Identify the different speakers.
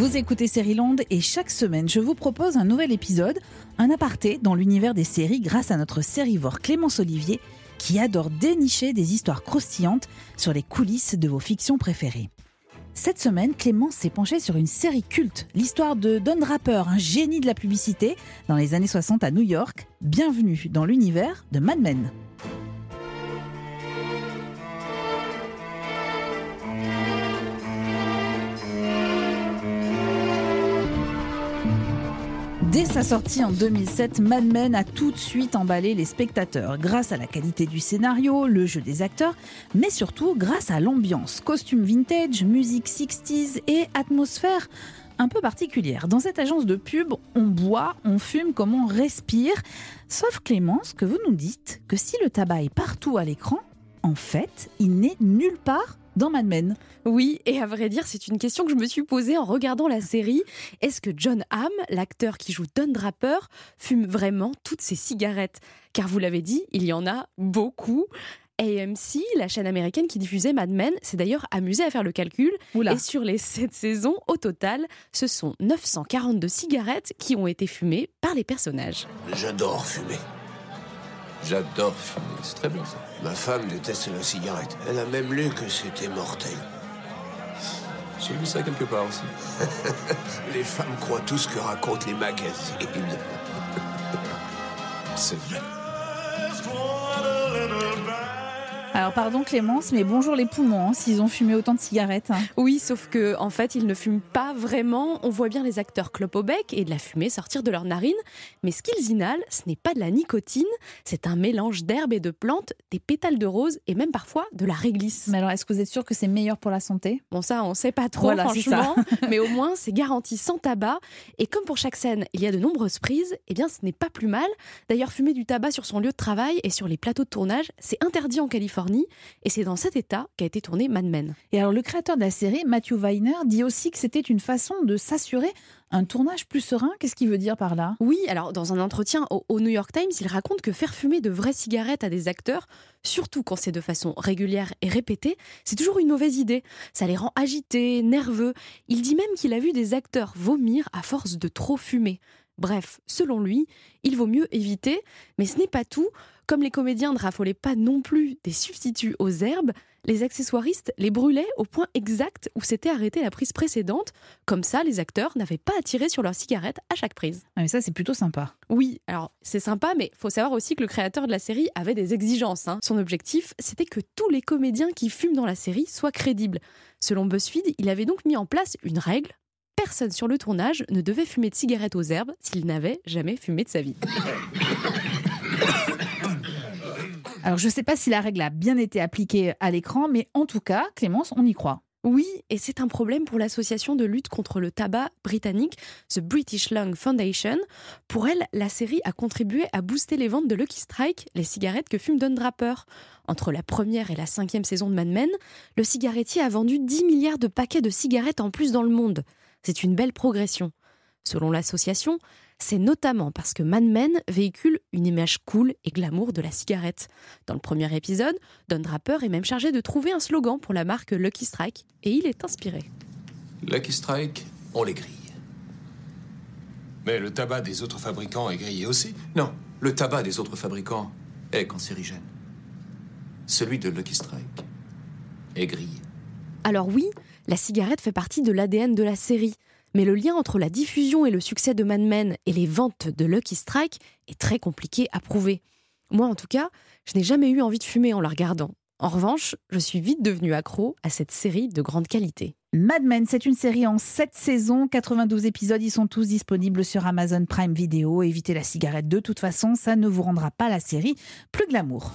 Speaker 1: Vous écoutez Land et chaque semaine, je vous propose un nouvel épisode, un aparté dans l'univers des séries grâce à notre sérivore Clémence Olivier qui adore dénicher des histoires croustillantes sur les coulisses de vos fictions préférées. Cette semaine, Clémence s'est penchée sur une série culte, l'histoire de Don Draper, un génie de la publicité dans les années 60 à New York. Bienvenue dans l'univers de Mad Men. Dès sa sortie en 2007, Mad Men a tout de suite emballé les spectateurs grâce à la qualité du scénario, le jeu des acteurs, mais surtout grâce à l'ambiance, costume vintage, musique 60s et atmosphère un peu particulière. Dans cette agence de pub, on boit, on fume comme on respire. Sauf Clémence, que vous nous dites que si le tabac est partout à l'écran, en fait, il n'est nulle part dans Mad Men.
Speaker 2: Oui, et à vrai dire, c'est une question que je me suis posée en regardant la série. Est-ce que John Hamm, l'acteur qui joue Don Draper, fume vraiment toutes ses cigarettes? Car vous l'avez dit, il y en a beaucoup. AMC, la chaîne américaine qui diffusait Mad Men, s'est d'ailleurs amusée à faire le calcul. Et sur les 7 saisons, au total, ce sont 942 cigarettes qui ont été fumées par les personnages.
Speaker 3: J'adore fumer. J'adore fumer, c'est très bien ça. Ma femme déteste la cigarette. Elle a même lu que c'était mortel.
Speaker 4: J'ai lu ça quelque part aussi.
Speaker 3: les femmes croient tout ce que racontent les magazines.
Speaker 4: c'est vrai.
Speaker 1: Alors pardon Clémence, mais bonjour les poumons hein, s'ils ont fumé autant de cigarettes. Hein.
Speaker 2: Oui, sauf que en fait ils ne fument pas vraiment. On voit bien les acteurs clopes au bec et de la fumée sortir de leurs narines, mais ce qu'ils inhalent, ce n'est pas de la nicotine, c'est un mélange d'herbes et de plantes, des pétales de rose et même parfois de la réglisse.
Speaker 1: Mais alors est-ce que vous êtes sûr que c'est meilleur pour la santé?
Speaker 2: Bon ça on sait pas trop franchement, mais au moins c'est garanti sans tabac. Et comme pour chaque scène il y a de nombreuses prises, eh bien ce n'est pas plus mal. D'ailleurs fumer du tabac sur son lieu de travail et sur les plateaux de tournage, c'est interdit en Californie et c'est dans cet état qu'a été tourné Mad Men.
Speaker 1: Et alors le créateur de la série, Matthew Weiner, dit aussi que c'était une façon de s'assurer un tournage plus serein. Qu'est-ce qu'il veut dire par là?
Speaker 2: Oui, alors dans un entretien au, New York Times, il raconte que faire fumer de vraies cigarettes à des acteurs, surtout quand c'est de façon régulière et répétée, c'est toujours une mauvaise idée. Ça les rend agités, nerveux. Il dit même qu'il a vu des acteurs vomir à force de trop fumer. Bref, selon lui, il vaut mieux éviter, mais ce n'est pas tout. Comme les comédiens ne raffolaient pas non plus des substituts aux herbes, les accessoiristes les brûlaient au point exact où s'était arrêtée la prise précédente. Comme ça, les acteurs n'avaient pas à tirer sur leur cigarette à chaque prise.
Speaker 1: Ah, mais ça, c'est plutôt sympa.
Speaker 2: Oui, alors c'est sympa, mais faut savoir aussi que le créateur de la série avait des exigences. Hein. Son objectif, c'était que tous les comédiens qui fument dans la série soient crédibles. Selon BuzzFeed, il avait donc mis en place une règle personne sur le tournage ne devait fumer de cigarettes aux herbes s'il n'avait jamais fumé de sa vie.
Speaker 1: Alors je ne sais pas si la règle a bien été appliquée à l'écran, mais en tout cas, Clémence, on y croit.
Speaker 2: Oui, et c'est un problème pour l'association de lutte contre le tabac britannique, The British Lung Foundation. Pour elle, la série a contribué à booster les ventes de Lucky Strike, les cigarettes que fume Don Draper. Entre la première et la cinquième saison de Mad Men, le cigarettier a vendu 10 milliards de paquets de cigarettes en plus dans le monde. C'est une belle progression. Selon l'association, c'est notamment parce que Mad Men véhicule une image cool et glamour de la cigarette. Dans le premier épisode, Don Draper est même chargé de trouver un slogan pour la marque Lucky Strike et il est inspiré.
Speaker 3: Lucky Strike, on les grille.
Speaker 4: Mais le tabac des autres fabricants est grillé aussi
Speaker 3: Non, le tabac des autres fabricants est cancérigène. Celui de Lucky Strike est grillé.
Speaker 2: Alors oui, la cigarette fait partie de l'ADN de la série. Mais le lien entre la diffusion et le succès de Mad Men et les ventes de Lucky Strike est très compliqué à prouver. Moi, en tout cas, je n'ai jamais eu envie de fumer en la regardant. En revanche, je suis vite devenu accro à cette série de grande qualité.
Speaker 1: Mad Men, c'est une série en 7 saisons, 92 épisodes, ils sont tous disponibles sur Amazon Prime Video. Évitez la cigarette de toute façon, ça ne vous rendra pas la série plus glamour.